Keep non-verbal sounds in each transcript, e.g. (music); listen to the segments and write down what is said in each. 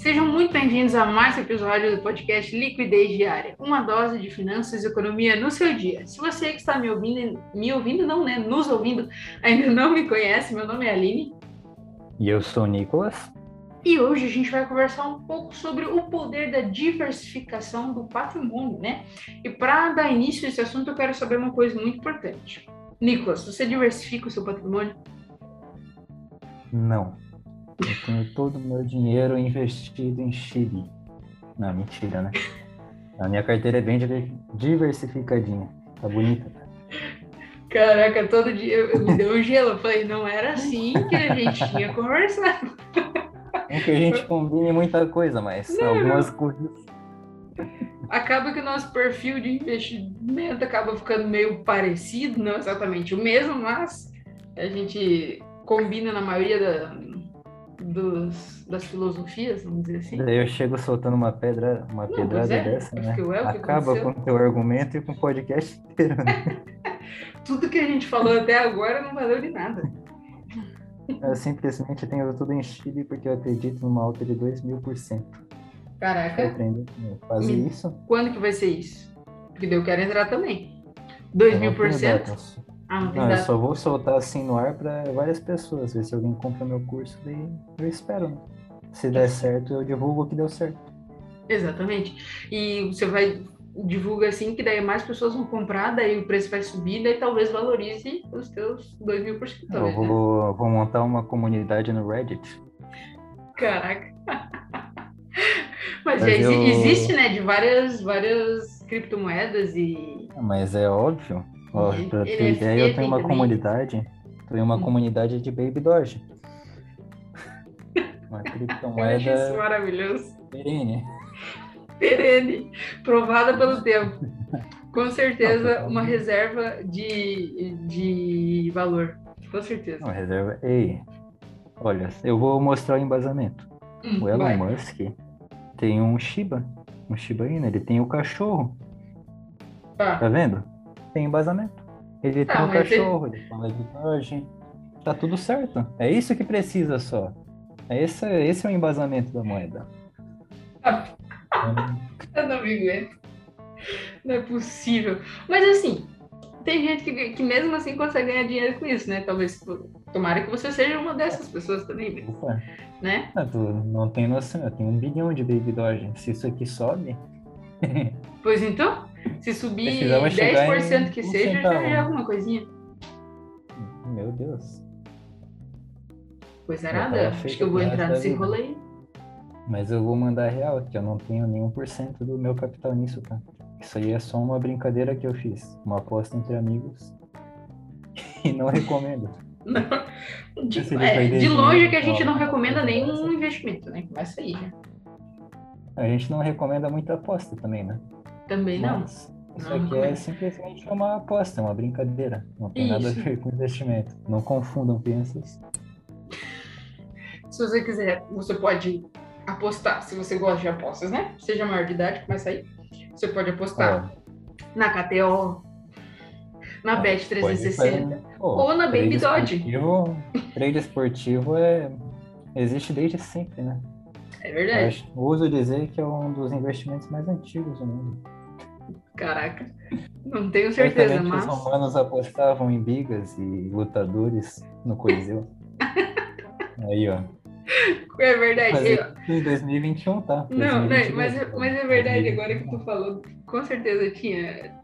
Sejam muito bem-vindos a mais um episódio do podcast Liquidez Diária, uma dose de finanças e economia no seu dia. Se você que está me ouvindo, me ouvindo não, né, nos ouvindo, ainda não me conhece, meu nome é Aline. E eu sou o Nicolas. E hoje a gente vai conversar um pouco sobre o poder da diversificação do patrimônio, né? E para dar início a esse assunto, eu quero saber uma coisa muito importante. Nicolas, você diversifica o seu patrimônio? Não. Eu tenho todo o meu dinheiro investido em Chile. Não, mentira, né? A minha carteira é bem diversificadinha. Tá bonita. Caraca, todo dia eu, me deu um gelo. Eu falei, não era assim que a gente (laughs) tinha conversado. Não que a gente combine muita coisa, mas não, algumas coisas. Acaba que o nosso perfil de investimento acaba ficando meio parecido, não exatamente o mesmo, mas a gente combina na maioria da, dos, das filosofias, vamos dizer assim. Daí eu chego soltando uma pedra, uma não, pedrada é, dessa, né? Acaba com o teu argumento e com o podcast inteiro. Né? (laughs) Tudo que a gente falou até agora não valeu de nada. (laughs) Eu simplesmente tenho tudo em Chile porque eu acredito numa alta de 2 mil por cento. Caraca. Fazer Me... isso. Quando que vai ser isso? Porque eu quero entrar também. 2 mil por cento? Ah, não, não eu só vou soltar assim no ar para várias pessoas, ver se alguém compra meu curso, daí eu espero. Né? Se der certo, eu divulgo o que deu certo. Exatamente. E você vai divulga assim que daí mais pessoas vão comprar, daí o preço vai subir, daí talvez valorize os teus 2 mil por cento. Eu né? vou, né? vou montar uma comunidade no Reddit. Caraca. (laughs) Mas, Mas já eu... existe, né, de várias, várias criptomoedas e... Mas é óbvio. Ó, pra ter é ideia, eu tenho uma também. comunidade. Tenho uma hum. comunidade de Baby Doge. (laughs) Uma criptomoeda. Eu acho isso maravilhoso. Perene. Perene. Provada pelo (laughs) tempo. Com certeza, uma reserva de, de valor. Com certeza. Uma reserva. Ei, olha, eu vou mostrar o embasamento. Hum, o Elon vai. Musk tem um Shiba. Um Shiba Inu. Ele tem o cachorro. Tá, tá vendo? Tem embasamento. Ele tem um cachorro, ele... fala de imagem. Tá tudo certo. É isso que precisa só. É esse, esse é o embasamento da moeda. (laughs) Eu não me aguento. Não é possível. Mas assim, tem gente que, que mesmo assim consegue ganhar dinheiro com isso, né? Talvez, tomara que você seja uma dessas pessoas também, Opa. né? Ah, não tem noção, eu tenho um bilhão de Baby Doge. Se isso aqui sobe... (laughs) pois então, se subir 10% em que seja, já é alguma coisinha. Meu Deus. Coisa nada. Acho que eu vou entrar nesse rolê. Mas eu vou mandar real, que eu não tenho nenhum por cento do meu capital nisso, tá? Isso aí é só uma brincadeira que eu fiz. Uma aposta entre amigos. (laughs) e não recomendo. Não. De, é, de longe que a gente não recomenda nenhum investimento, né? Começa aí, né? A gente não recomenda muita aposta também, né? Também não. Mas isso não, aqui é simplesmente uma aposta, uma brincadeira. Não tem isso. nada a ver com investimento. Não confundam crianças. Se você quiser, você pode apostar, se você gosta de apostas, né? Seja maior de idade, começa aí. Você pode apostar é. na KTO, na ah, Bet 360 ou na Baby Dodge. Trade esportivo é... existe desde sempre, né? É verdade. Eu uso dizer que é um dos investimentos mais antigos do mundo. Caraca, não tenho certeza, mas... os romanos apostavam em bigas e lutadores no Coliseu. (laughs) Aí, ó. É verdade. Mas eu... em 2021, tá? Não, não mas, é, mas é verdade, agora que tu falou, com certeza tinha.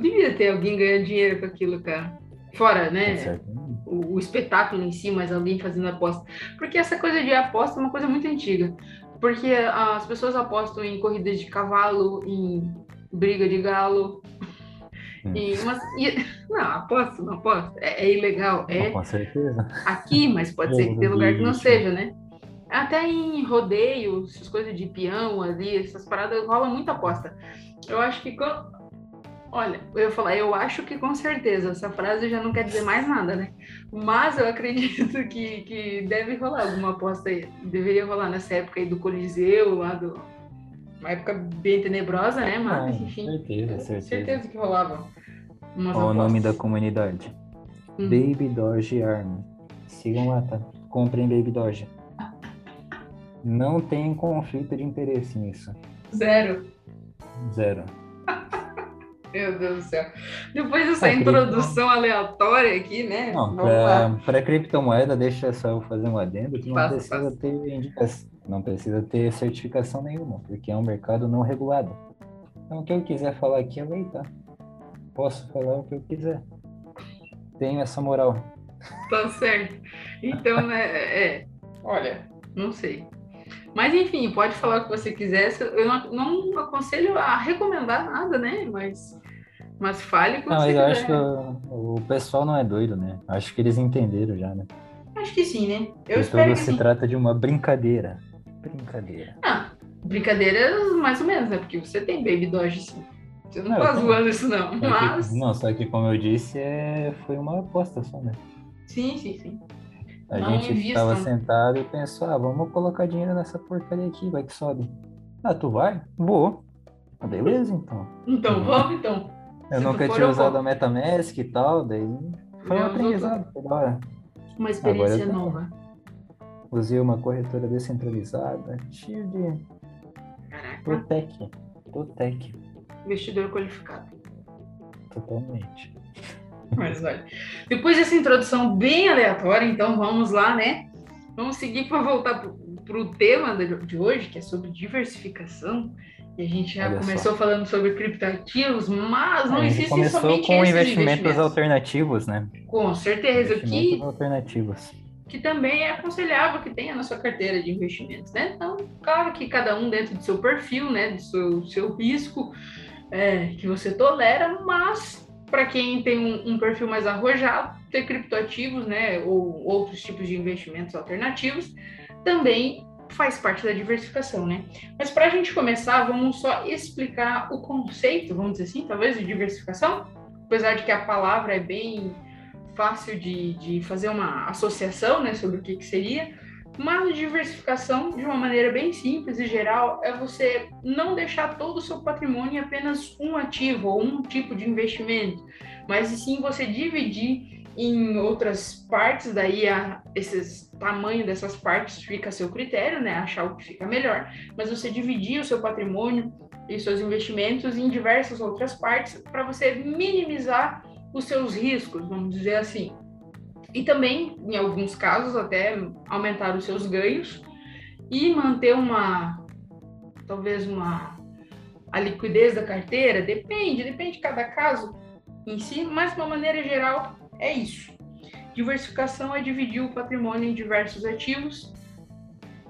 Devia ter alguém ganhando dinheiro com aquilo, cara. Fora, né? O, o, espetáculo em si, mas alguém fazendo aposta. Porque essa coisa de aposta é uma coisa muito antiga. Porque as pessoas apostam em corridas de cavalo, em briga de galo. Hum. E e, não, aposto, não aposto. É, é ilegal. É com certeza. Aqui, mas pode ser que tenha lugar que não seja, né? Até em rodeio, essas coisas de peão ali, essas paradas, rola muita aposta. Eu acho que Olha, eu ia falar, eu acho que com certeza, essa frase já não quer dizer mais nada, né? Mas eu acredito que, que deve rolar alguma aposta aí. Deveria rolar nessa época aí do Coliseu, lá do. Uma época bem tenebrosa, né? Mas, enfim. Certeza, certeza. Certeza que rolava. Qual o nome da comunidade? Hum. Baby Doge Army. Sigam lá, tá? Comprem Baby Doge. Não tem conflito de interesse nisso. Zero. Zero. (laughs) Meu Deus do céu. Depois dessa introdução aleatória aqui, né? Não, para criptomoeda, deixa só eu fazer um adendo, que não passa, precisa passa. ter indicação, não precisa ter certificação nenhuma, porque é um mercado não regulado. Então, o que eu quiser falar aqui é lei, tá? Posso falar o que eu quiser. Tenho essa moral. Tá certo. Então, né, é, olha, não sei. Mas enfim, pode falar o que você quiser. Eu não, não aconselho a recomendar nada, né? Mas, mas fale que não, eu quiser. acho que o, o, pessoal não é doido, né? Acho que eles entenderam já, né? Acho que sim, né? Eu espero que se sim. trata de uma brincadeira. Brincadeira. Ah, brincadeira mais ou menos, né? Porque você tem Baby Doge, sim. Você não, não tá zoando isso, não. Mas... Que, não, só que como eu disse, é... foi uma aposta só, né? Sim, sim, sim. A não gente estava sentado e pensou, ah, vamos colocar dinheiro nessa porcaria aqui, vai que sobe. Ah, tu vai? Vou. Ah, beleza, então. Então, uhum. vamos então. Eu Se nunca tinha usado a MetaMask e tal, daí foi um aprendizado, foi da hora. Uma experiência nova. Usei uma corretora descentralizada, cheio de... Caraca. Protec. Protec. Investidor qualificado. Totalmente. Mas olha, depois dessa introdução bem aleatória, então vamos lá, né? Vamos seguir para voltar para o tema de hoje, que é sobre diversificação. E a gente já olha começou só. falando sobre criptoativos, mas não existe começou somente com investimentos, investimentos, alternativos, né? Com certeza. Investimentos que, alternativos. Que também é aconselhável que tenha na sua carteira de investimentos, né? Então, claro que cada um dentro do seu perfil, né? Do seu, seu risco é, que você tolera, mas para quem tem um, um, perfil mais arrojado, ter criptoativos, né, ou outros tipos de investimentos alternativos, também faz parte da diversificação, né? Mas para a gente começar, vamos só explicar o conceito, vamos dizer assim, talvez de diversificação, apesar de que a palavra é bem fácil de, de fazer uma associação, né, sobre o que, que seria. Mas diversificação, de uma maneira bem simples e geral, é você não deixar todo o seu patrimônio em apenas um ativo ou um tipo de investimento, mas sim você dividir em outras partes, daí a, esses tamanho dessas partes fica a seu critério, né? Achar o que fica melhor. Mas você dividir o seu patrimônio e seus investimentos em diversas outras partes para você minimizar os seus riscos, vamos dizer assim e também, em alguns casos, até aumentar os seus ganhos e manter uma, talvez uma, a liquidez da carteira, depende, depende de cada caso em si, mas de uma maneira geral é isso. Diversificação é dividir o patrimônio em diversos ativos,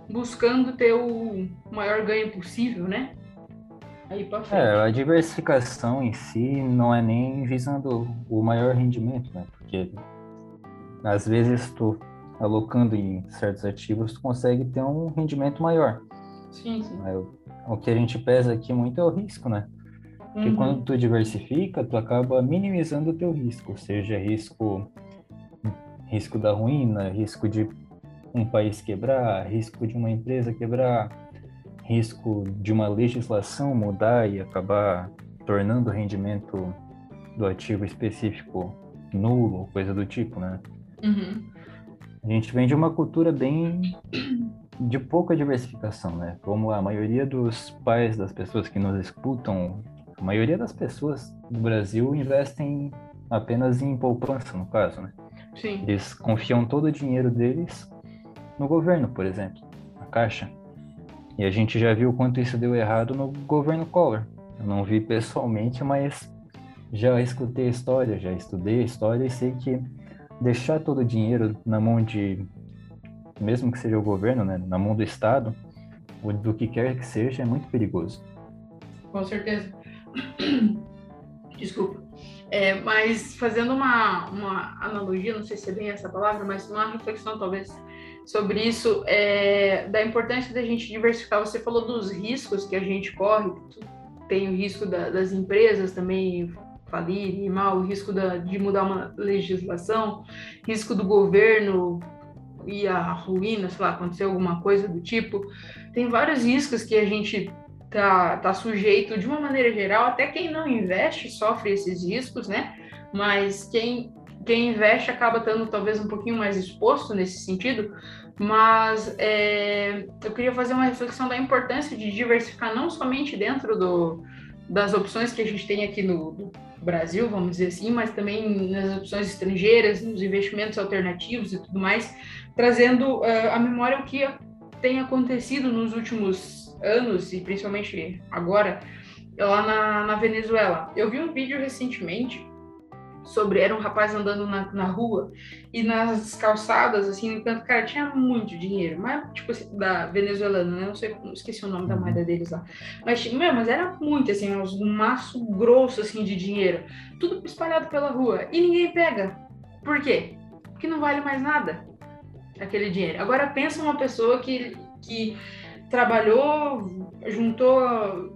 buscando ter o maior ganho possível, né? Aí pra frente. É, a diversificação em si não é nem visando o maior rendimento, né? Porque às vezes tu alocando em certos ativos, tu consegue ter um rendimento maior. Sim, sim. O que a gente pesa aqui muito é o risco, né? Porque uhum. quando tu diversifica, tu acaba minimizando o teu risco, seja risco risco da ruína, risco de um país quebrar, risco de uma empresa quebrar, risco de uma legislação mudar e acabar tornando o rendimento do ativo específico nulo, coisa do tipo, né? Uhum. A gente vem de uma cultura bem de pouca diversificação, né? Como a maioria dos pais das pessoas que nos escutam, a maioria das pessoas do Brasil investem apenas em poupança, no caso, né? Sim. Eles confiam todo o dinheiro deles no governo, por exemplo, na Caixa. E a gente já viu quanto isso deu errado no governo Collor. Eu não vi pessoalmente, mas já escutei a história, já estudei a história e sei que deixar todo o dinheiro na mão de, mesmo que seja o governo, né, na mão do Estado, ou do que quer que seja, é muito perigoso. Com certeza. (coughs) Desculpa. É, mas fazendo uma, uma analogia, não sei se é bem essa palavra, mas uma reflexão talvez sobre isso, é, da importância da gente diversificar. Você falou dos riscos que a gente corre, tem o risco da, das empresas também falir, mal, o risco da, de mudar uma legislação, risco do governo e a ruína, sei lá, acontecer alguma coisa do tipo. Tem vários riscos que a gente tá, tá sujeito de uma maneira geral, até quem não investe sofre esses riscos, né? Mas quem quem investe acaba estando talvez um pouquinho mais exposto nesse sentido, Mas é, eu queria fazer uma reflexão da importância de diversificar não somente dentro do, das opções que a gente tem aqui no, Brasil, vamos dizer assim, mas também nas opções estrangeiras, nos investimentos alternativos e tudo mais, trazendo uh, à memória o que tem acontecido nos últimos anos e principalmente agora lá na, na Venezuela. Eu vi um vídeo recentemente sobre era um rapaz andando na, na rua e nas calçadas assim no canto cara tinha muito dinheiro mas tipo assim, da venezuelana né não sei esqueci o nome da moeda deles lá. Mas meu, mas era muito assim um maço grosso assim de dinheiro tudo espalhado pela rua e ninguém pega. Por quê? Porque não vale mais nada aquele dinheiro. Agora pensa uma pessoa que que trabalhou juntou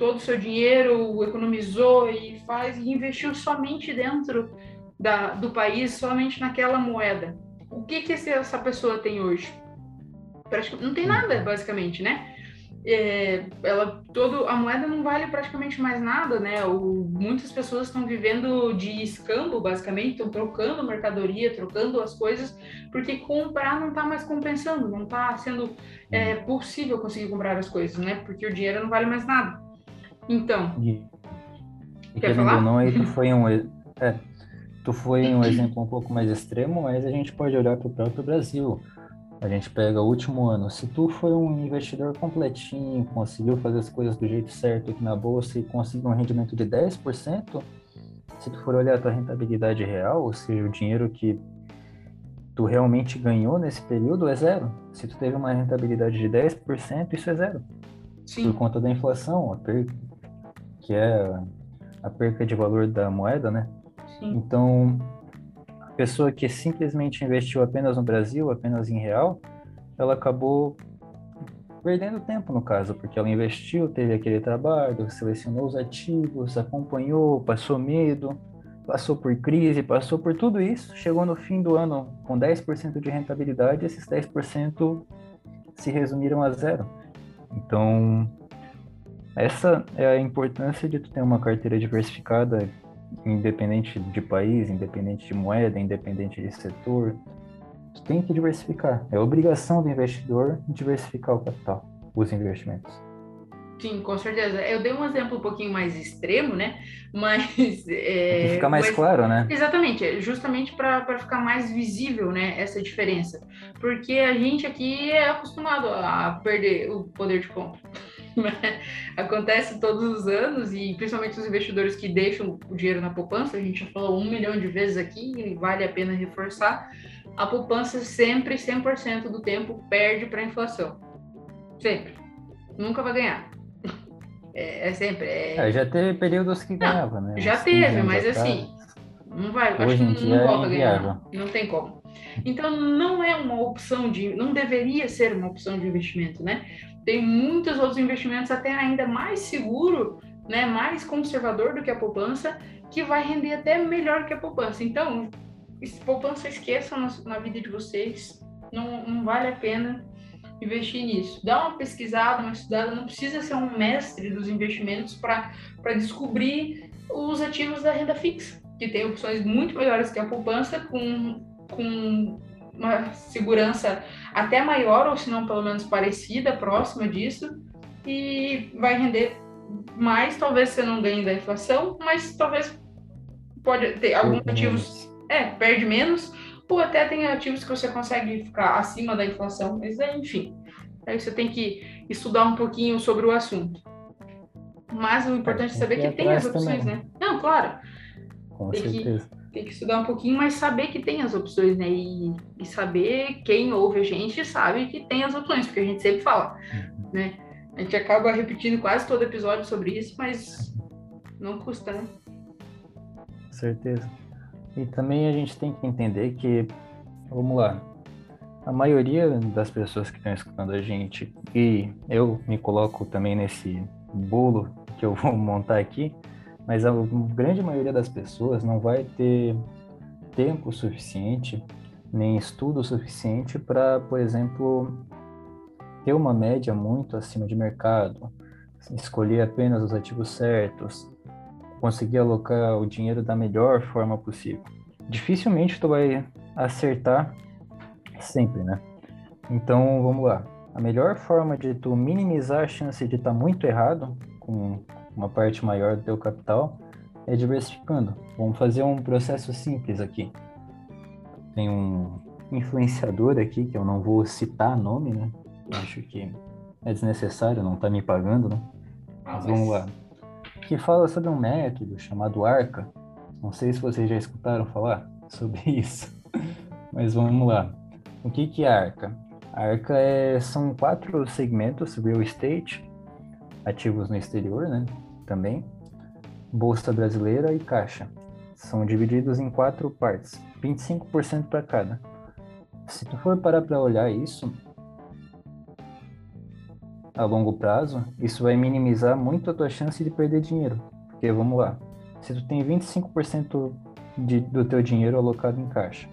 todo o seu dinheiro, economizou e faz e investiu somente dentro da, do país, somente naquela moeda. O que que essa pessoa tem hoje? Não tem nada, basicamente, né? É, ela todo a moeda não vale praticamente mais nada, né? O, muitas pessoas estão vivendo de escambo, basicamente, estão trocando mercadoria, trocando as coisas, porque comprar não está mais compensando, não está sendo é, possível conseguir comprar as coisas, né? Porque o dinheiro não vale mais nada. Então. E, e quer falar? não, aí tu foi um. É, tu foi um exemplo um pouco mais extremo, mas a gente pode olhar para o próprio Brasil. A gente pega o último ano. Se tu foi um investidor completinho, conseguiu fazer as coisas do jeito certo aqui na bolsa e conseguiu um rendimento de 10%, se tu for olhar a tua rentabilidade real, ou seja, o dinheiro que tu realmente ganhou nesse período é zero. Se tu teve uma rentabilidade de 10%, isso é zero. Sim. Por conta da inflação, que é a perca de valor da moeda, né? Sim. Então, a pessoa que simplesmente investiu apenas no Brasil, apenas em real, ela acabou perdendo tempo no caso, porque ela investiu, teve aquele trabalho, selecionou os ativos, acompanhou, passou medo, passou por crise, passou por tudo isso, chegou no fim do ano com 10% de rentabilidade, esses 10% se resumiram a zero. Então, essa é a importância de tu ter uma carteira diversificada, independente de país, independente de moeda, independente de setor. Tu tem que diversificar. É obrigação do investidor diversificar o capital, os investimentos. Sim, com certeza. Eu dei um exemplo um pouquinho mais extremo, né? (laughs) Mas. É, fica mais mas, claro, né? Exatamente, é justamente para ficar mais visível, né? Essa diferença. Porque a gente aqui é acostumado a perder o poder de compra. (laughs) Acontece todos os anos e principalmente os investidores que deixam o dinheiro na poupança, a gente já falou um milhão de vezes aqui e vale a pena reforçar, a poupança sempre, 100% do tempo, perde para a inflação. Sempre. Nunca vai ganhar. (laughs) É, é sempre. É... É, já teve períodos que ganhava, né? Já teve, mas assim, não vai, Hoje acho que não, não volta a ganhar. Não tem como. Então não é uma opção de, não deveria ser uma opção de investimento, né? Tem muitos outros investimentos até ainda mais seguro, né, mais conservador do que a poupança, que vai render até melhor que a poupança. Então, poupança esqueçam na, na vida de vocês, não, não vale a pena investir nisso. Dá uma pesquisada, uma estudada, não precisa ser um mestre dos investimentos para descobrir os ativos da renda fixa, que tem opções muito melhores que a poupança, com, com uma segurança até maior, ou se não pelo menos parecida, próxima disso, e vai render mais, talvez você não ganhe da inflação, mas talvez pode ter alguns ativos, é, perde menos, ou até tem ativos que você consegue ficar acima da inflação, mas é, enfim, aí você tem que estudar um pouquinho sobre o assunto. Mas o importante é saber que tem as opções, também. né? Não, claro. Com tem certeza. Que tem que estudar um pouquinho, mas saber que tem as opções, né? E, e, saber quem ouve a gente sabe que tem as opções, porque a gente sempre fala, uhum. né? A gente acaba repetindo quase todo episódio sobre isso, mas não custa, né? Certeza. E também a gente tem que entender que, vamos lá, a maioria das pessoas que estão escutando a gente, e eu me coloco também nesse bolo que eu vou montar aqui, mas a grande maioria das pessoas não vai ter tempo suficiente, nem estudo suficiente para, por exemplo, ter uma média muito acima de mercado, escolher apenas os ativos certos, conseguir alocar o dinheiro da melhor forma possível. Dificilmente tu vai acertar sempre, né? Então, vamos lá. A melhor forma de tu minimizar a chance de estar tá muito errado com uma parte maior do teu capital é diversificando. Vamos fazer um processo simples aqui. Tem um influenciador aqui, que eu não vou citar nome, né? Acho que é desnecessário, não está me pagando, né? Ah, mas vamos lá. Que fala sobre um método chamado ARCA. Não sei se vocês já escutaram falar (laughs) sobre isso, mas vamos lá. O que, que é ARCA? ARCA é, são quatro segmentos: real estate, ativos no exterior, né? Também, bolsa brasileira e caixa. São divididos em quatro partes, 25% para cada. Se tu for parar para olhar isso, a longo prazo, isso vai minimizar muito a tua chance de perder dinheiro. Porque vamos lá, se tu tem 25% de, do teu dinheiro alocado em caixa,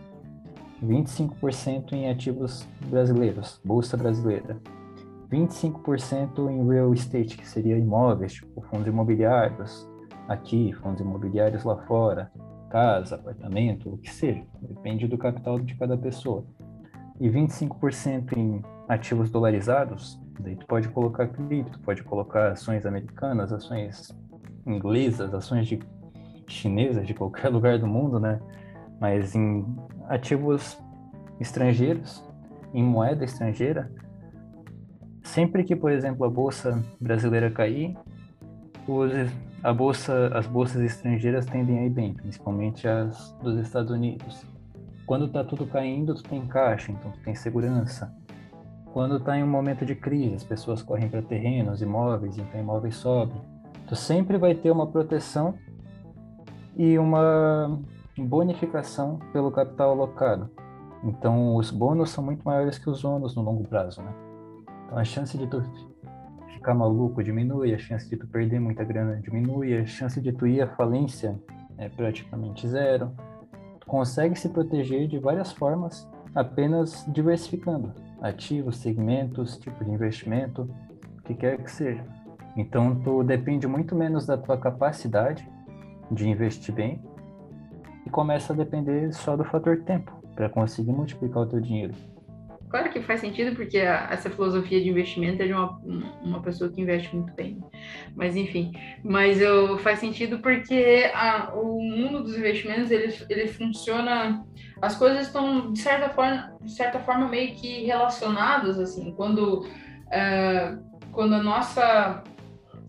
25% em ativos brasileiros, bolsa brasileira, 25% em real estate, que seria imóveis, tipo fundos imobiliários, aqui, fundos imobiliários lá fora, casa, apartamento, o que seja, depende do capital de cada pessoa. E 25% em ativos dolarizados, daí tu pode colocar cripto, pode colocar ações americanas, ações inglesas, ações de chinesas de qualquer (laughs) lugar do mundo, né? Mas em ativos estrangeiros, em moeda estrangeira, sempre que, por exemplo, a bolsa brasileira cair, os, a bolsa, as bolsas estrangeiras tendem a ir bem, principalmente as dos Estados Unidos. Quando está tudo caindo, tu tem caixa, então tu tem segurança. Quando está em um momento de crise, as pessoas correm para terrenos, imóveis, então imóveis sobem. Tu sempre vai ter uma proteção e uma bonificação pelo capital alocado. Então, os bônus são muito maiores que os ônus no longo prazo, né? Então, a chance de tu ficar maluco diminui, a chance de tu perder muita grana diminui, a chance de tu ir à falência é praticamente zero. Tu consegue se proteger de várias formas apenas diversificando ativos, segmentos, tipo de investimento, o que quer que seja. Então, tu depende muito menos da tua capacidade de investir bem e começa a depender só do fator tempo para conseguir multiplicar o teu dinheiro. Claro que faz sentido, porque a, essa filosofia de investimento é de uma, uma pessoa que investe muito bem. Mas, enfim. Mas eu, faz sentido porque a, o mundo dos investimentos, ele, ele funciona... As coisas estão, de certa forma, de certa forma meio que relacionadas, assim. Quando, uh, quando a nossa...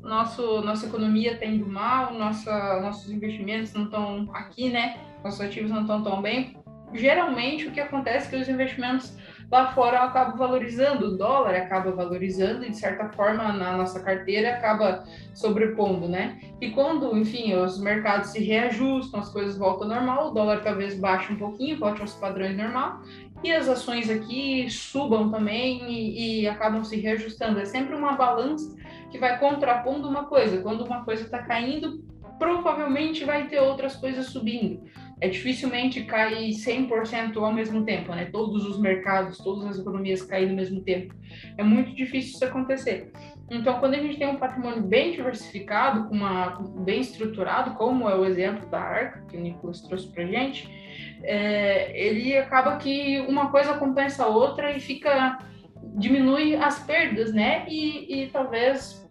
Nosso, nossa economia está indo mal, nossa, nossos investimentos não estão aqui, né? Nossos ativos não estão tão bem. Geralmente, o que acontece é que os investimentos lá fora acaba valorizando, o dólar acaba valorizando e, de certa forma, na nossa carteira acaba sobrepondo, né? E quando, enfim, os mercados se reajustam, as coisas voltam ao normal, o dólar talvez baixe um pouquinho, volte aos padrões normal, e as ações aqui subam também e, e acabam se reajustando. É sempre uma balança que vai contrapondo uma coisa. Quando uma coisa está caindo, provavelmente vai ter outras coisas subindo é dificilmente cair 100% ao mesmo tempo, né? Todos os mercados, todas as economias caírem ao mesmo tempo. É muito difícil isso acontecer. Então, quando a gente tem um patrimônio bem diversificado, com uma, bem estruturado, como é o exemplo da Arca, que o Nicolas trouxe para gente, é, ele acaba que uma coisa compensa a outra e fica diminui as perdas, né? E, e talvez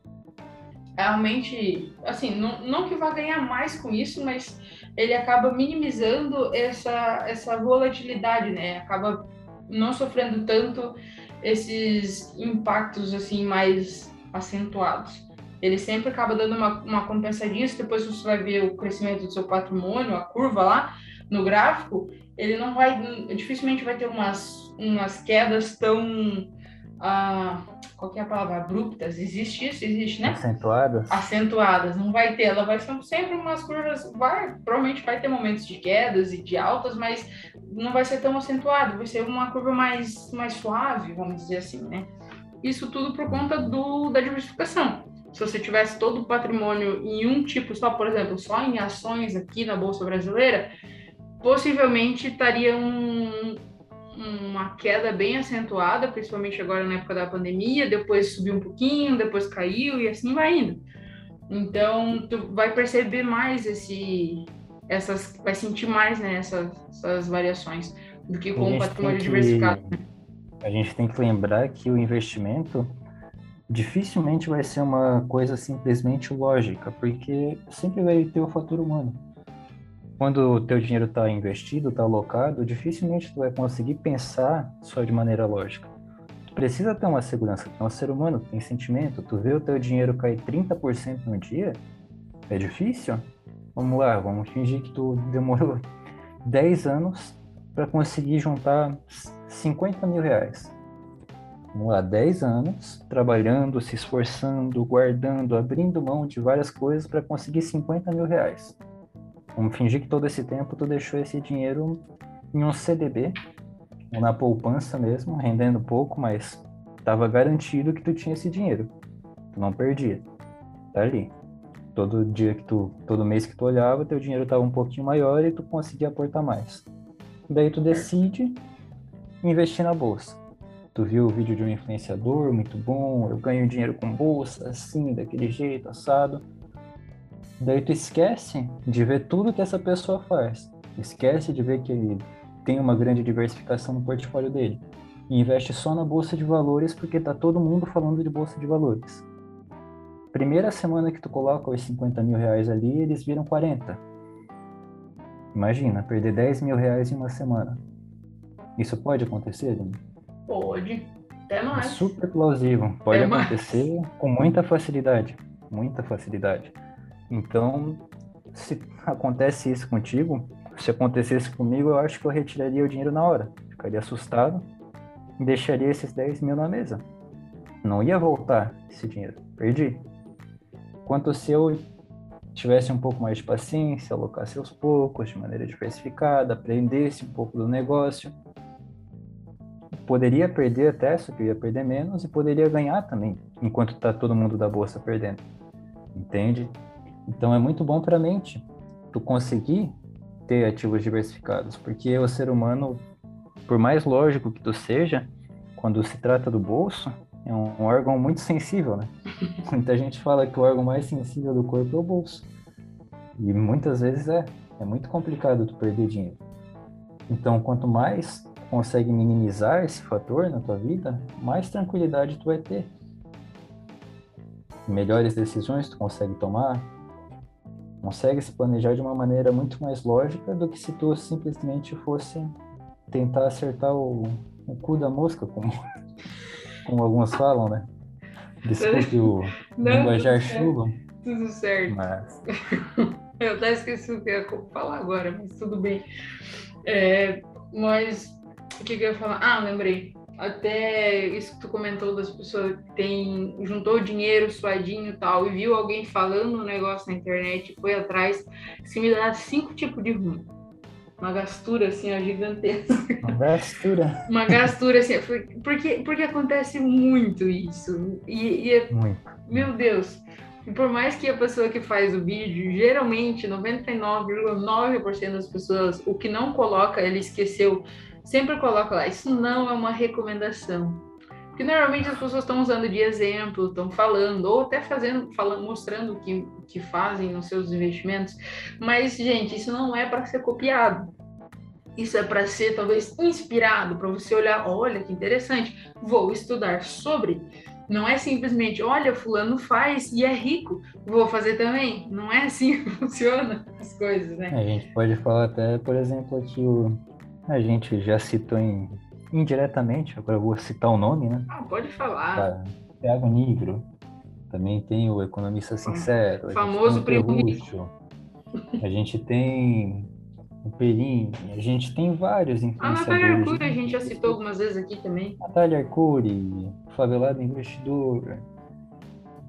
realmente, assim, não, não que vá ganhar mais com isso, mas ele acaba minimizando essa, essa volatilidade, né? Acaba não sofrendo tanto esses impactos assim mais acentuados. Ele sempre acaba dando uma, uma compensadinha, depois você vai ver o crescimento do seu patrimônio, a curva lá no gráfico, ele não vai, dificilmente vai ter umas, umas quedas tão ah, qual é a palavra? Abruptas. Existe isso? Existe, né? Acentuadas. Acentuadas. Não vai ter. Ela vai ser sempre umas curvas. Vai, provavelmente vai ter momentos de quedas e de altas, mas não vai ser tão acentuado. Vai ser uma curva mais, mais suave, vamos dizer assim, né? Isso tudo por conta do, da diversificação. Se você tivesse todo o patrimônio em um tipo só, por exemplo, só em ações aqui na Bolsa Brasileira, possivelmente estaria um, uma queda bem acentuada, principalmente agora na época da pandemia, depois subiu um pouquinho, depois caiu e assim vai indo. Então, tu vai perceber mais esse essas vai sentir mais né, essas, essas variações do que com o patrimônio que, diversificado. A gente tem que lembrar que o investimento dificilmente vai ser uma coisa simplesmente lógica, porque sempre vai ter o fator humano. Quando o teu dinheiro está investido, está alocado, dificilmente tu vai conseguir pensar só de maneira lógica. Tu precisa ter uma segurança, tu é um ser humano, tem sentimento, tu vê o teu dinheiro cair 30% no dia, é difícil? Vamos lá, vamos fingir que tu demorou (laughs) 10 anos para conseguir juntar 50 mil reais vamos lá, 10 anos trabalhando, se esforçando, guardando, abrindo mão de várias coisas para conseguir 50 mil reais. Vamos fingir que todo esse tempo tu deixou esse dinheiro em um CDB, ou na poupança mesmo, rendendo pouco, mas estava garantido que tu tinha esse dinheiro. Tu não perdia. Tá ali. Todo dia que tu, todo mês que tu olhava, teu dinheiro estava um pouquinho maior e tu conseguia aportar mais. Daí tu decide investir na bolsa tu viu o vídeo de um influenciador muito bom, eu ganho dinheiro com bolsa, assim, daquele jeito, assado. Daí tu esquece de ver tudo que essa pessoa faz. Esquece de ver que ele tem uma grande diversificação no portfólio dele. E investe só na bolsa de valores porque tá todo mundo falando de bolsa de valores. Primeira semana que tu coloca os 50 mil reais ali, eles viram 40. Imagina, perder 10 mil reais em uma semana. Isso pode acontecer, Dani? Pode. Até mais. É super plausível. Pode Até acontecer mais. com muita facilidade. Muita facilidade. Então, se (laughs) acontece isso contigo, se acontecesse comigo, eu acho que eu retiraria o dinheiro na hora. Ficaria assustado e deixaria esses 10 mil na mesa. Não ia voltar esse dinheiro. Perdi. Quanto se eu tivesse um pouco mais de paciência, alocasse aos poucos, de maneira diversificada, aprendesse um pouco do negócio, poderia perder até, só que ia perder menos, e poderia ganhar também, enquanto está todo mundo da bolsa perdendo. Entende? Então é muito bom para a mente tu conseguir ter ativos diversificados, porque o ser humano, por mais lógico que tu seja, quando se trata do bolso, é um órgão muito sensível, né? (laughs) Muita gente fala que o órgão mais sensível do corpo é o bolso. E muitas vezes é. É muito complicado tu perder dinheiro. Então, quanto mais consegue minimizar esse fator na tua vida, mais tranquilidade tu vai ter. Melhores decisões tu consegue tomar, consegue se planejar de uma maneira muito mais lógica do que se tu simplesmente fosse tentar acertar o, o cu da mosca, como, (laughs) como alguns falam, né? Desculpe o (laughs) linguajar chulo. Tudo certo. Mas... (laughs) Eu até esqueci o que eu ia falar agora, mas tudo bem. É, mas o que, que eu ia falar? Ah, lembrei. Até isso que tu comentou das pessoas que tem, juntou dinheiro suadinho e tal, e viu alguém falando um negócio na internet, foi atrás, se me dá cinco tipos de ruim. Uma gastura assim, ó, gigantesca. Uma gastura. Uma gastura assim, porque, porque acontece muito isso. E, e é, muito. meu Deus, e por mais que a pessoa que faz o vídeo, geralmente 99,9% das pessoas, o que não coloca, ele esqueceu sempre coloca lá, isso não é uma recomendação. Porque normalmente as pessoas estão usando de exemplo, estão falando, ou até fazendo, falando, mostrando o que, que fazem nos seus investimentos. Mas, gente, isso não é para ser copiado. Isso é para ser talvez inspirado, para você olhar, olha que interessante, vou estudar sobre. Não é simplesmente, olha, fulano faz e é rico, vou fazer também. Não é assim que (laughs) funciona as coisas, né? A gente pode falar até, por exemplo, aqui o a gente já citou em, indiretamente, agora eu vou citar o nome, né? Ah, pode falar. Tá. Thiago Nigro. Também tem o Economista Sincero. O famoso primo A gente tem o Perini, a gente tem vários influenciadores. A Natália Arcuri a gente já citou algumas vezes aqui também. Natália Arcuri, Favelado Investidor.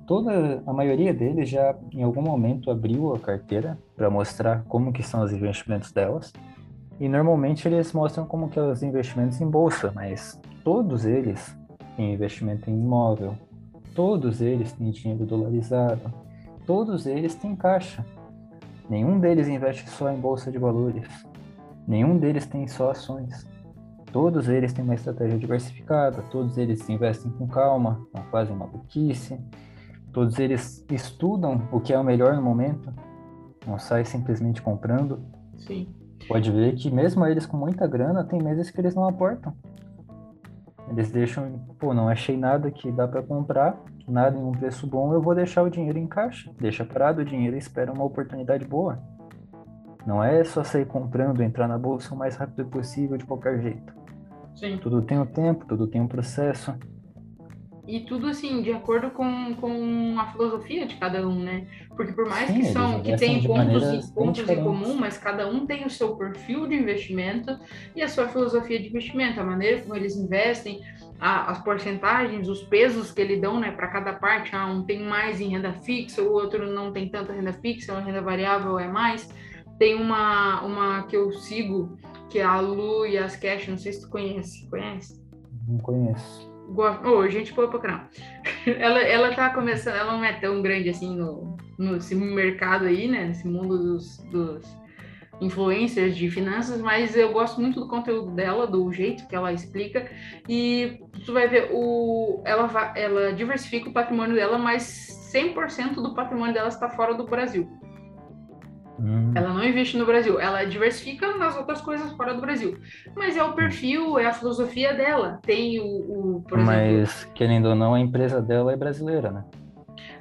Toda a maioria deles já em algum momento abriu a carteira para mostrar como que são os investimentos delas. E normalmente eles mostram como que os investimentos em bolsa, mas todos eles têm investimento em imóvel, todos eles têm dinheiro dolarizado, todos eles têm caixa. Nenhum deles investe só em bolsa de valores. Nenhum deles tem só ações. Todos eles têm uma estratégia diversificada, todos eles investem com calma, não fazem maluquice, todos eles estudam o que é o melhor no momento, não sai simplesmente comprando. Sim. Pode ver que mesmo eles com muita grana, tem meses que eles não aportam. Eles deixam, pô, não achei nada que dá para comprar, nada em um preço bom, eu vou deixar o dinheiro em caixa. Deixa parado o dinheiro e espera uma oportunidade boa. Não é só sair comprando, entrar na bolsa o mais rápido possível de qualquer jeito. Sim. Tudo tem um tempo, tudo tem um processo. E tudo assim, de acordo com, com a filosofia de cada um, né? Porque por mais Sim, que são que tem pontos, pontos em comum, mas cada um tem o seu perfil de investimento e a sua filosofia de investimento, a maneira como eles investem, a, as porcentagens, os pesos que eles dão, né, para cada parte. Ah, um tem mais em renda fixa, o outro não tem tanta renda fixa, uma renda variável é mais. Tem uma, uma que eu sigo, que é a Lu e as Cash, não sei se tu conhece. Conhece? Não conheço. Oh, gente boa pra caramba. (laughs) ela, ela tá começando, ela não é tão grande assim no, nesse mercado aí, né? Nesse mundo dos, dos influencers de finanças, mas eu gosto muito do conteúdo dela, do jeito que ela explica. E tu vai ver, o, ela, ela diversifica o patrimônio dela, mas 100% do patrimônio dela está fora do Brasil. Hum. Ela não investe no Brasil, ela diversifica nas outras coisas fora do Brasil. Mas é o perfil, é a filosofia dela. Tem o, o por Mas, exemplo... querendo ou não, a empresa dela é brasileira, né?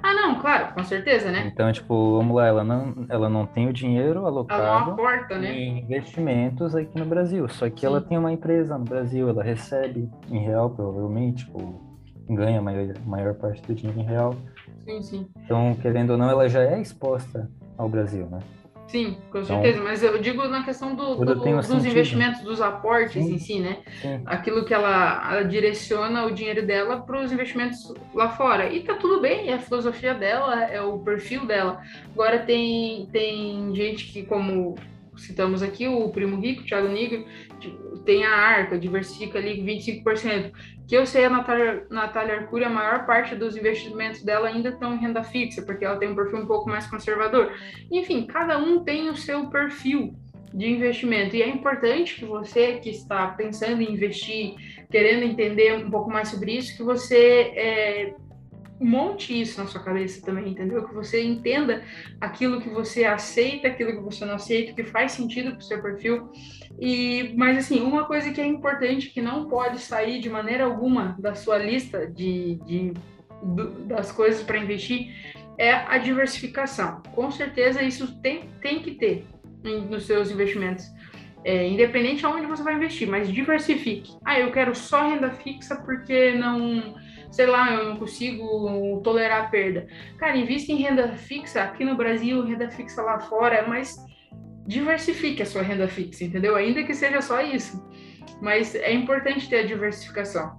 Ah, não, claro, com certeza, né? Então, tipo, vamos lá, ela não, ela não tem o dinheiro alocado aporta, né? em investimentos aqui no Brasil. Só que sim. ela tem uma empresa no Brasil, ela recebe em real, provavelmente, tipo, ganha a maior, maior parte do dinheiro em real. Sim, sim. Então, querendo ou não, ela já é exposta ao Brasil, né? Sim, com então, certeza. Então, Mas eu digo na questão do, do dos sentido. investimentos, dos aportes sim, em si, né? Sim. Aquilo que ela, ela, direciona o dinheiro dela para os investimentos lá fora. E tá tudo bem, é a filosofia dela, é o perfil dela. Agora tem, tem gente que, como citamos aqui, o Primo Rico, Thiago Nigro, tem a Arca, diversifica ali 25%. Que eu sei, a Natália, Natália Arcuri, a maior parte dos investimentos dela ainda estão em renda fixa, porque ela tem um perfil um pouco mais conservador. Enfim, cada um tem o seu perfil de investimento. E é importante que você que está pensando em investir, querendo entender um pouco mais sobre isso, que você é, monte isso na sua cabeça também, entendeu? Que você entenda aquilo que você aceita, aquilo que você não aceita, que faz sentido para o seu perfil. E, mas assim, uma coisa que é importante, que não pode sair de maneira alguma da sua lista de, de das coisas para investir, é a diversificação. Com certeza isso tem, tem que ter nos seus investimentos. É, independente aonde você vai investir, mas diversifique. Ah, eu quero só renda fixa porque não sei lá, eu não consigo tolerar a perda. Cara, invista em renda fixa aqui no Brasil, renda fixa lá fora, mas diversifique a sua renda fixa, entendeu? Ainda que seja só isso. Mas é importante ter a diversificação.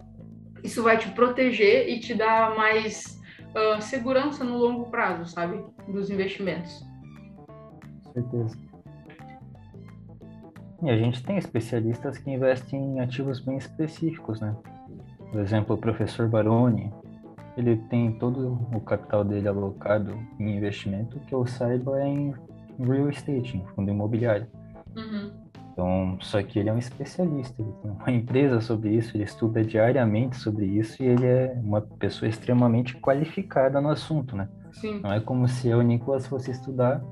Isso vai te proteger e te dar mais uh, segurança no longo prazo, sabe? Dos investimentos. Com certeza. E a gente tem especialistas que investem em ativos bem específicos, né? Por exemplo, o professor Baroni, ele tem todo o capital dele alocado em investimento, que eu saiba é em real estate, em fundo imobiliário. Uhum. Então, só que ele é um especialista, ele tem uma (laughs) empresa sobre isso, ele estuda diariamente sobre isso e ele é uma pessoa extremamente qualificada no assunto, né? Sim. Não é como se eu, Nicolas, fosse estudar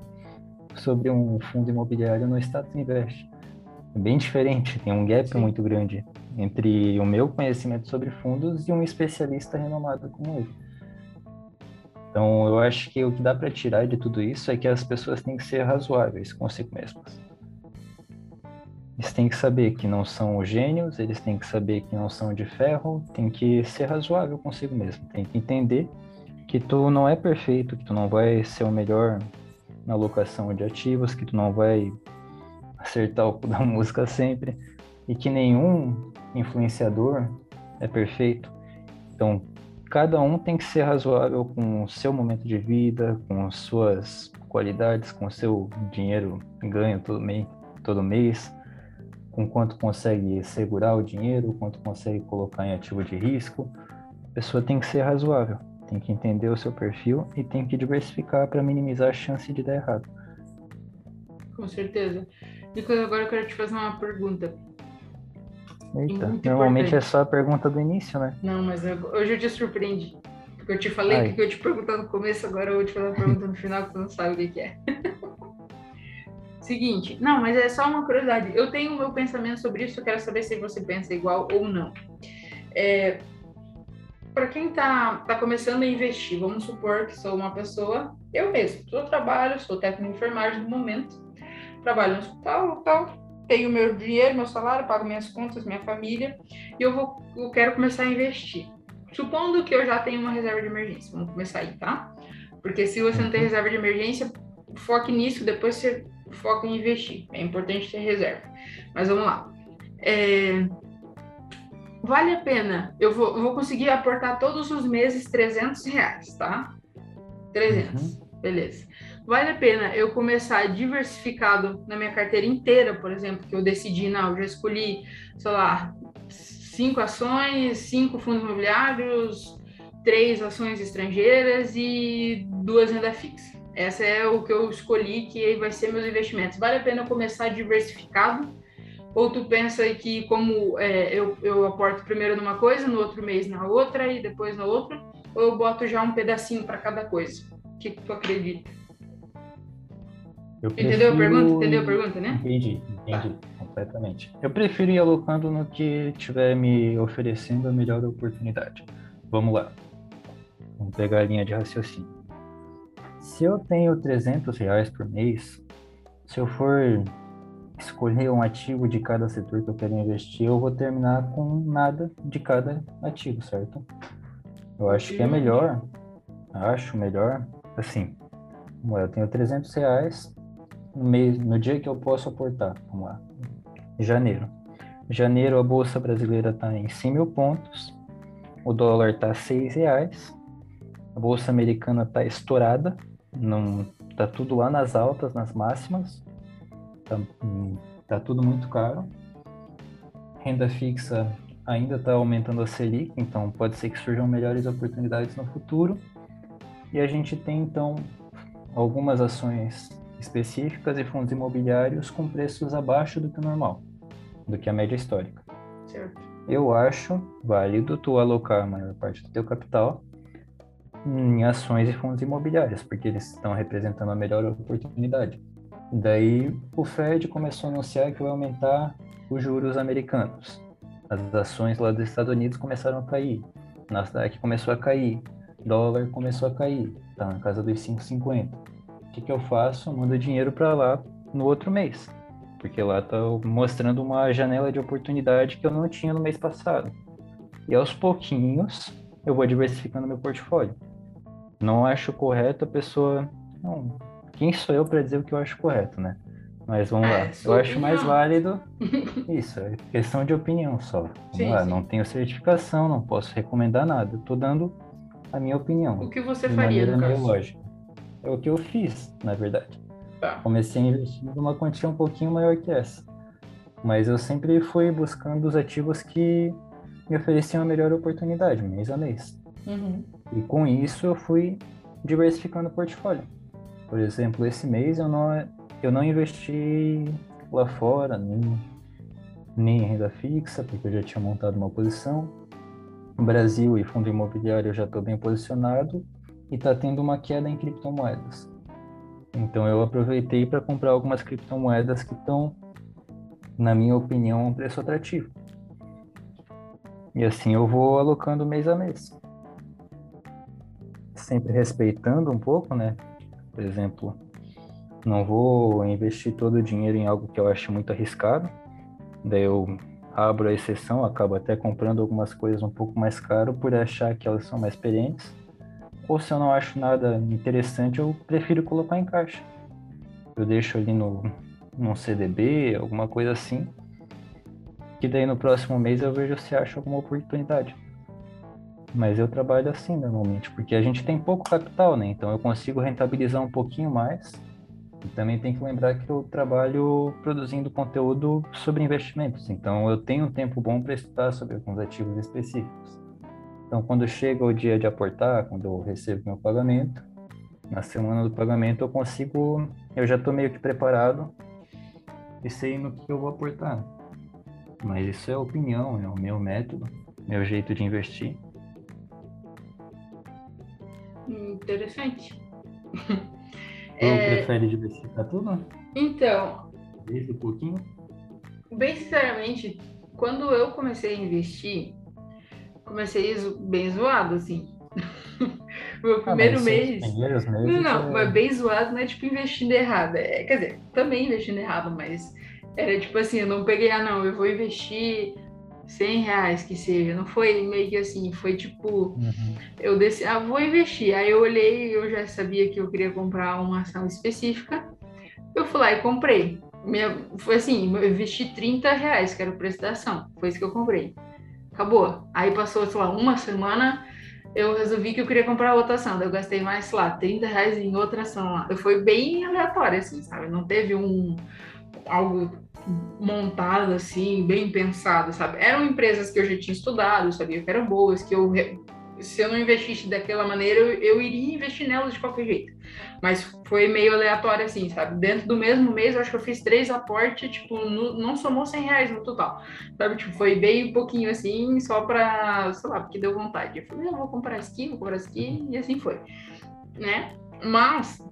sobre um fundo imobiliário no Status Invest. Bem diferente, tem um gap Sim. muito grande entre o meu conhecimento sobre fundos e um especialista renomado como ele. Então, eu acho que o que dá para tirar de tudo isso é que as pessoas têm que ser razoáveis consigo mesmas. Eles têm que saber que não são gênios, eles têm que saber que não são de ferro, tem que ser razoável consigo mesmo, tem que entender que tu não é perfeito, que tu não vai ser o melhor na alocação de ativos, que tu não vai acertar o da (laughs) música sempre e que nenhum influenciador é perfeito. Então, cada um tem que ser razoável com o seu momento de vida, com suas qualidades, com o seu dinheiro ganho todo mês, todo mês, com quanto consegue segurar o dinheiro, quanto consegue colocar em ativo de risco. A pessoa tem que ser razoável, tem que entender o seu perfil e tem que diversificar para minimizar a chance de dar errado. Com certeza. Nicolas, agora eu quero te fazer uma pergunta. Eita, normalmente importante. é só a pergunta do início, né? Não, mas eu, hoje eu te surpreendi. Porque eu te falei Ai. que eu te perguntar no começo, agora eu vou te fazer a pergunta no final que tu não sabe o que, que é. (laughs) Seguinte, não, mas é só uma curiosidade. Eu tenho o meu pensamento sobre isso, eu quero saber se você pensa igual ou não. É, para quem está tá começando a investir, vamos supor que sou uma pessoa, eu mesmo, eu trabalho, sou técnico de enfermagem no momento, trabalho no hospital, tal, tenho meu dinheiro, meu salário, pago minhas contas, minha família, e eu, vou, eu quero começar a investir. Supondo que eu já tenho uma reserva de emergência, vamos começar aí, tá? Porque se você não tem uhum. reserva de emergência, foque nisso, depois você foca em investir. É importante ter reserva. Mas vamos lá. É... Vale a pena. Eu vou, eu vou conseguir aportar todos os meses 300 reais, tá? 300, uhum. beleza vale a pena eu começar diversificado na minha carteira inteira, por exemplo, que eu decidi, não, eu já escolhi, sei lá, cinco ações, cinco fundos imobiliários, três ações estrangeiras e duas renda fixa. Essa é o que eu escolhi que vai ser meus investimentos. Vale a pena eu começar diversificado? Ou tu pensa que como é, eu, eu aporto primeiro numa coisa, no outro mês na outra e depois na outra? Ou eu boto já um pedacinho para cada coisa? O que, que tu acredita? Eu Entendeu a pergunta? Entendeu a pergunta, né? Entendi, entendi tá. completamente. Eu prefiro ir alocando no que estiver me oferecendo a melhor oportunidade. Vamos lá. Vamos pegar a linha de raciocínio. Se eu tenho 300 reais por mês, se eu for escolher um ativo de cada setor que eu quero investir, eu vou terminar com nada de cada ativo, certo? Eu acho que é melhor, acho melhor, assim, eu tenho 300 reais, mês, no dia que eu posso aportar. Vamos lá. Janeiro. Janeiro a Bolsa Brasileira está em 100 mil pontos. O dólar está 6 reais. A Bolsa Americana está estourada. Não, tá tudo lá nas altas, nas máximas. Tá, tá tudo muito caro. Renda fixa ainda está aumentando a Selic, então pode ser que surjam melhores oportunidades no futuro. E a gente tem então algumas ações específicas e fundos imobiliários com preços abaixo do que o normal, do que a média histórica. Certo. Eu acho válido tu alocar a maior parte do teu capital em ações e fundos imobiliários, porque eles estão representando a melhor oportunidade. Daí o Fed começou a anunciar que vai aumentar os juros americanos. As ações lá dos Estados Unidos começaram a cair. Nasdaq começou a cair. Dólar começou a cair. Tá na casa dos 5,50 que, que eu faço? Eu mando dinheiro para lá no outro mês, porque lá está mostrando uma janela de oportunidade que eu não tinha no mês passado. E aos pouquinhos eu vou diversificando meu portfólio. Não acho correto a pessoa. Não, quem sou eu para dizer o que eu acho correto, né? Mas vamos é, lá. Eu opinião. acho mais válido. (laughs) Isso, é questão de opinião só. Vamos sim, lá, sim. não tenho certificação, não posso recomendar nada. Estou dando a minha opinião. O que você faria, no caso? Lógica. É o que eu fiz, na verdade. Tá. Comecei a investir numa quantia um pouquinho maior que essa. Mas eu sempre fui buscando os ativos que me ofereciam a melhor oportunidade, mês a mês. Uhum. E com isso eu fui diversificando o portfólio. Por exemplo, esse mês eu não, eu não investi lá fora, nem, nem em renda fixa, porque eu já tinha montado uma posição. Brasil e fundo imobiliário eu já estou bem posicionado e está tendo uma queda em criptomoedas. Então eu aproveitei para comprar algumas criptomoedas que estão, na minha opinião, a um preço atrativo. E assim eu vou alocando mês a mês. Sempre respeitando um pouco, né? Por exemplo, não vou investir todo o dinheiro em algo que eu acho muito arriscado. Daí eu abro a exceção, acabo até comprando algumas coisas um pouco mais caro por achar que elas são mais perentes ou se eu não acho nada interessante, eu prefiro colocar em caixa. Eu deixo ali no, no CDB, alguma coisa assim, que daí no próximo mês eu vejo se acho alguma oportunidade. Mas eu trabalho assim normalmente, porque a gente tem pouco capital, né? Então eu consigo rentabilizar um pouquinho mais. E também tem que lembrar que eu trabalho produzindo conteúdo sobre investimentos. Então eu tenho um tempo bom para estudar sobre alguns ativos específicos. Então, quando chega o dia de aportar, quando eu recebo meu pagamento, na semana do pagamento eu consigo, eu já estou meio que preparado e sei no que eu vou aportar. Mas isso é opinião, é o meu método, meu jeito de investir. Interessante. (laughs) Tu é... prefere diversificar tudo? Então. Desde um pouquinho? Bem sinceramente, quando eu comecei a investir, comecei bem zoado, assim. (laughs) Meu ah, primeiro ah, mês. Meses, não, não, é... mas bem zoado não é tipo investindo errado. É, quer dizer, também investindo errado, mas era tipo assim, eu não peguei, ah, não, eu vou investir 100 reais que seja. Não foi meio que assim, foi tipo, uhum. eu desci, ah, vou investir. Aí eu olhei, eu já sabia que eu queria comprar uma ação específica. Eu fui lá e comprei. Minha, foi assim, eu investi 30 reais, que era o preço da ação. Foi isso que eu comprei. Acabou. Aí passou, sei lá, uma semana, eu resolvi que eu queria comprar outra ação. Eu gastei mais, sei lá, 30 reais em outra ação lá. Foi bem aleatório, assim, sabe? Não teve um algo montado assim, bem pensado, sabe? Eram empresas que eu já tinha estudado, sabia que eram boas, que eu se eu não investisse daquela maneira, eu, eu iria investir nelas de qualquer jeito. Mas foi meio aleatório assim, sabe? Dentro do mesmo mês, acho que eu fiz três aportes, tipo, no, não somou 100 reais no total, sabe? Tipo, foi bem pouquinho assim, só pra, sei lá, porque deu vontade. Eu falei, eu vou comprar isso aqui, vou comprar isso aqui, e assim foi, né? Mas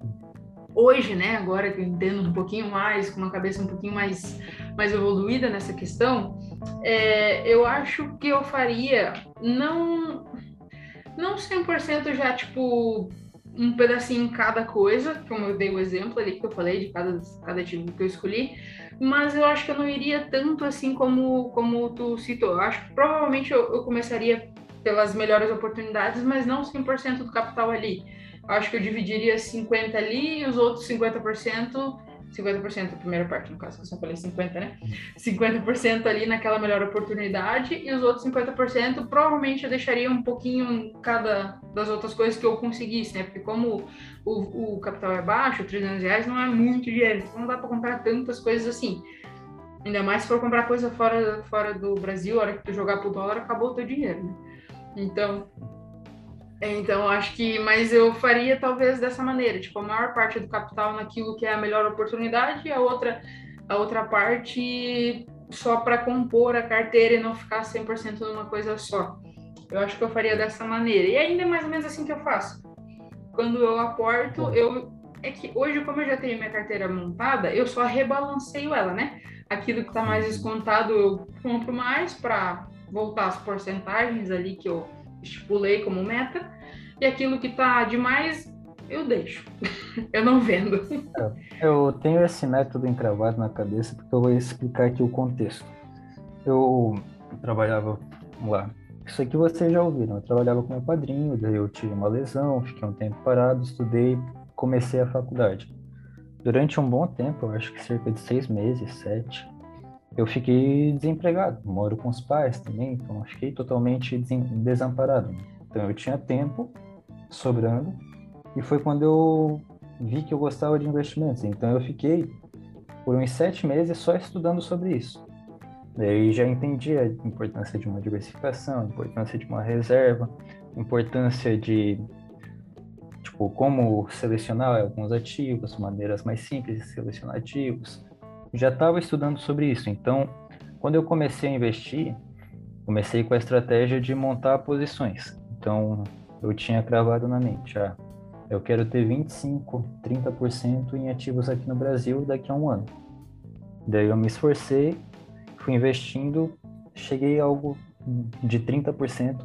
hoje, né, agora que eu entendo um pouquinho mais, com uma cabeça um pouquinho mais, mais evoluída nessa questão, é, eu acho que eu faria não, não 100% já, tipo, um pedacinho em cada coisa, como eu dei o exemplo ali que eu falei de cada, cada tipo que eu escolhi, mas eu acho que eu não iria tanto assim como, como tu citou. Eu acho que provavelmente eu, eu começaria pelas melhores oportunidades, mas não 100% do capital ali acho que eu dividiria 50 ali e os outros 50%, 50% a primeira parte, no caso, eu só falei 50, né? 50% ali naquela melhor oportunidade e os outros 50% provavelmente eu deixaria um pouquinho cada das outras coisas que eu conseguisse, né? Porque como o, o capital é baixo, 300 reais não é muito dinheiro, então não dá para comprar tantas coisas assim. Ainda mais se for comprar coisa fora, fora do Brasil, a hora que tu jogar pro dólar, acabou o teu dinheiro, né? Então, então, acho que, mas eu faria talvez dessa maneira, tipo, a maior parte do capital naquilo que é a melhor oportunidade e a outra, a outra parte só para compor a carteira e não ficar 100% numa coisa só. Eu acho que eu faria dessa maneira. E ainda é mais ou menos assim que eu faço. Quando eu aporto, eu é que hoje, como eu já tenho minha carteira montada, eu só rebalanceio ela, né? Aquilo que está mais descontado, eu compro mais para voltar as porcentagens ali que eu estipulei como meta, e aquilo que está demais, eu deixo. (laughs) eu não vendo. É, eu tenho esse método encravado na cabeça porque eu vou explicar aqui o contexto. Eu trabalhava, vamos lá, isso aqui vocês já ouviram, eu trabalhava com meu padrinho, daí eu tive uma lesão, fiquei um tempo parado, estudei, comecei a faculdade. Durante um bom tempo, eu acho que cerca de seis meses, sete, eu fiquei desempregado. Moro com os pais também, então fiquei totalmente desamparado. Então eu tinha tempo sobrando e foi quando eu vi que eu gostava de investimentos. Então eu fiquei por uns sete meses só estudando sobre isso. Daí já entendi a importância de uma diversificação, a importância de uma reserva, a importância de tipo como selecionar alguns ativos, maneiras mais simples de selecionar ativos, já estava estudando sobre isso. Então, quando eu comecei a investir, comecei com a estratégia de montar posições. Então, eu tinha cravado na mente, ah, eu quero ter 25, 30% em ativos aqui no Brasil daqui a um ano. Daí eu me esforcei, fui investindo, cheguei a algo de 30%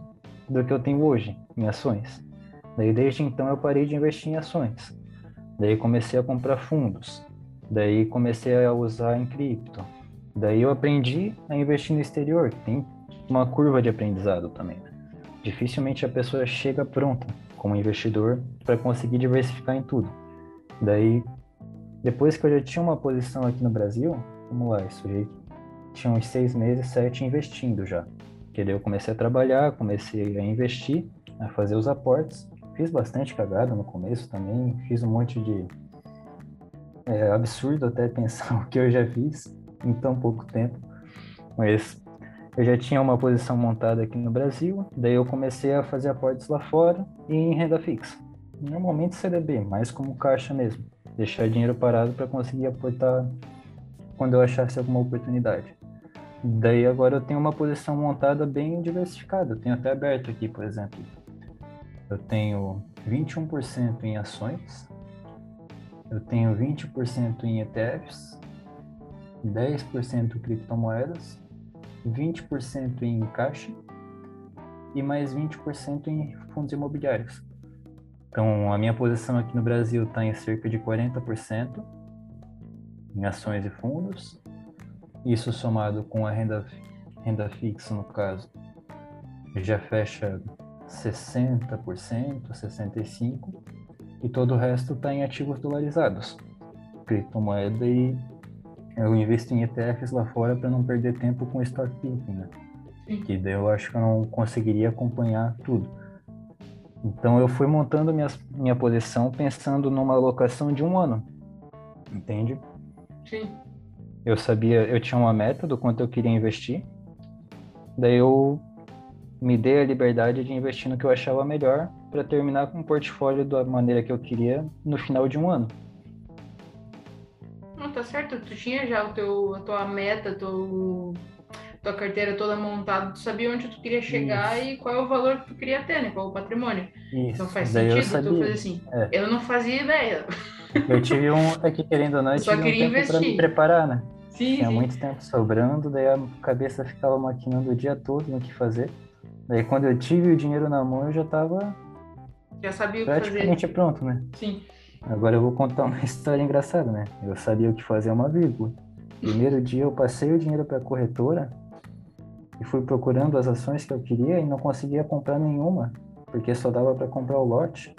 do que eu tenho hoje em ações. Daí desde então eu parei de investir em ações. Daí comecei a comprar fundos. Daí comecei a usar em cripto. Daí eu aprendi a investir no exterior, que tem uma curva de aprendizado também. Né? Dificilmente a pessoa chega pronta como investidor para conseguir diversificar em tudo. Daí, depois que eu já tinha uma posição aqui no Brasil, vamos lá, isso já tinha uns seis meses, sete investindo já. Que daí eu comecei a trabalhar, comecei a investir, a fazer os aportes. Fiz bastante cagada no começo também, fiz um monte de é absurdo até pensar (laughs) o que eu já fiz em tão pouco tempo, mas eu já tinha uma posição montada aqui no Brasil, daí eu comecei a fazer aportes lá fora e em renda fixa. Normalmente CDB, mais como caixa mesmo, deixar dinheiro parado para conseguir aportar quando eu achasse alguma oportunidade. Daí agora eu tenho uma posição montada bem diversificada, eu tenho até aberto aqui, por exemplo. Eu tenho 21% em ações, eu tenho 20% em ETFs, 10% em criptomoedas, 20% em caixa e mais 20% em fundos imobiliários. Então, a minha posição aqui no Brasil está em cerca de 40% em ações e fundos. Isso somado com a renda, renda fixa, no caso, já fecha 60%, 65%, e todo o resto está em ativos dolarizados, criptomoeda e eu invisto em ETFs lá fora para não perder tempo com stock picking, né? Que daí eu acho que eu não conseguiria acompanhar tudo. Então eu fui montando minha, minha posição pensando numa alocação de um ano, entende? Sim. Eu sabia, eu tinha uma meta do quanto eu queria investir, daí eu me dei a liberdade de investir no que eu achava melhor para terminar com um portfólio da maneira que eu queria no final de um ano. Não, tá certo. Tu tinha já o teu, a tua meta, teu, tua carteira toda montada, tu sabia onde tu queria chegar Isso. e qual é o valor que tu queria ter, né? Qual é o patrimônio. Isso. Então faz Daí sentido tu fazer assim. É. Eu não fazia ideia. Eu tive um, aqui querendo ou não, (laughs) eu, eu tive um investir. pra me preparar, né? Sim, Tinha sim. muito tempo sobrando, daí a cabeça ficava maquinando o dia todo no que fazer. Daí quando eu tive o dinheiro na mão, eu já tava já sabia o que fazer. Praticamente pronto, né? Sim. Agora eu vou contar uma (laughs) história engraçada, né? Eu sabia o que fazer uma vírgula. Primeiro dia eu passei o dinheiro para a corretora e fui procurando as ações que eu queria e não conseguia comprar nenhuma, porque só dava para comprar o lote.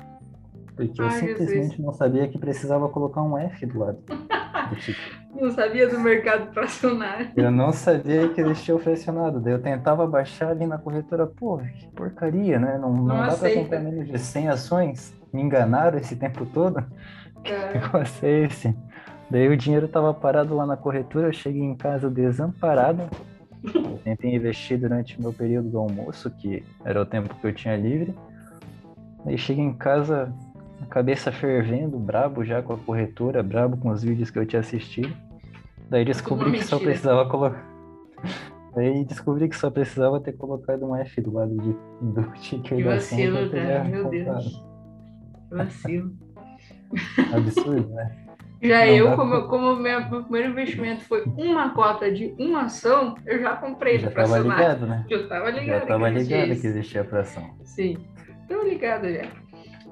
Porque Ai, eu simplesmente Jesus. não sabia que precisava colocar um F do lado. (laughs) não sabia do mercado fracionário. Eu não sabia que existia o fracionado. Daí eu tentava baixar ali na corretora, pô, que porcaria, né? Não, não, não dá para comprar menos de 100 ações. Me enganaram esse tempo todo. (laughs) É. Que negócio é esse? Daí o dinheiro tava parado lá na corretora, eu cheguei em casa desamparado. Eu (laughs) tentei investir durante o meu período do almoço, que era o tempo que eu tinha livre. Aí cheguei em casa a cabeça fervendo, brabo já com a corretora, brabo com os vídeos que eu tinha assistido. Daí descobri que só precisava colocar. (laughs) Daí descobri que só precisava ter colocado um F do lado de, do (laughs) ticker que da vacilo, cara. Meu Deus. Que vacilo. (laughs) Absurdo, né? Já Não eu, como, pra... como meu, meu primeiro investimento foi uma cota de uma ação, eu já comprei já tava ligado, né? Eu tava ligado. Já tava ligado que existia fração. Sim, tô ligado já.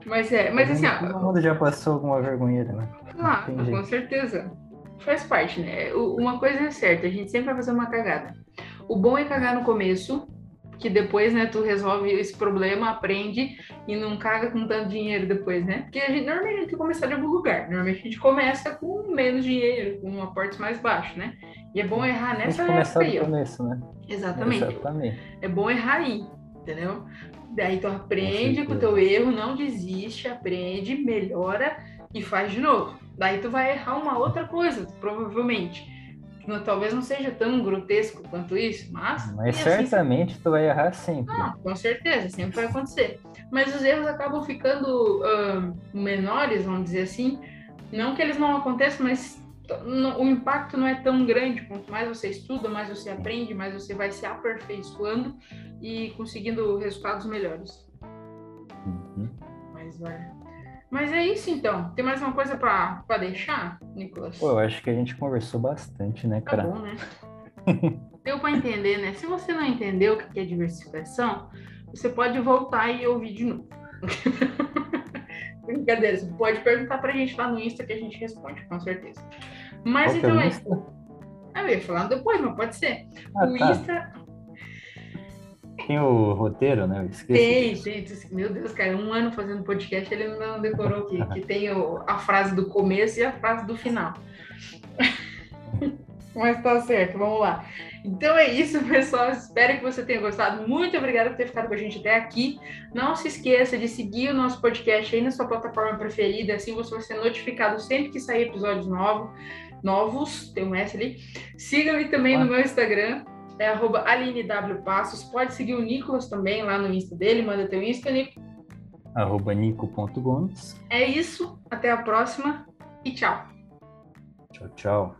Mas é, mas assim, ó. Todo mundo já passou alguma vergonheira, né? Claro, com certeza. Faz parte, né? Uma coisa é certa, a gente sempre vai fazer uma cagada. O bom é cagar no começo, que depois, né, tu resolve esse problema, aprende e não caga com tanto dinheiro depois, né? Porque a gente normalmente a gente tem que começar de algum lugar. Normalmente a gente começa com menos dinheiro, com aportes mais baixos, né? E é bom errar nessa época aí, ó. Começo, né? Exatamente. Exatamente. É bom errar aí, entendeu? Daí tu aprende com o teu erro, não desiste, aprende, melhora e faz de novo. Daí tu vai errar uma outra coisa, provavelmente. Talvez não seja tão grotesco quanto isso, mas. Mas assim, certamente tu vai errar sempre. Não, com certeza, sempre vai acontecer. Mas os erros acabam ficando uh, menores, vamos dizer assim. Não que eles não aconteçam, mas o impacto não é tão grande. Quanto mais você estuda, mais você aprende, mais você vai se aperfeiçoando e conseguindo resultados melhores. Uhum. Mas, Mas é isso então. Tem mais uma coisa para deixar, Nicolas? Pô, eu acho que a gente conversou bastante, né, tá cara? Tá bom, né? (laughs) Deu para entender, né? Se você não entendeu o que é diversificação, você pode voltar e ouvir de novo. (laughs) Brincadeira, você pode perguntar pra gente lá no Insta que a gente responde, com certeza. Mas Qual então é é isso. Eu ia falar depois, mas pode ser. Ah, o tá. Insta. Tem o roteiro, né? Eu esqueci. Tem, gente. Meu Deus, cara, um ano fazendo podcast, ele não decorou que, que tem o, a frase do começo e a frase do final. (laughs) mas tá certo, vamos lá. Então é isso, pessoal. Espero que você tenha gostado. Muito obrigada por ter ficado com a gente até aqui. Não se esqueça de seguir o nosso podcast aí na sua plataforma preferida, assim você vai ser notificado sempre que sair episódios novos. Novos, tem um S ali. Siga-me também no meu Instagram, é arroba AlineWPassos. Pode seguir o Nicolas também lá no Insta dele, manda teu Insta, Nico. Arroba nico.gomes. É isso, até a próxima e tchau. Tchau, tchau.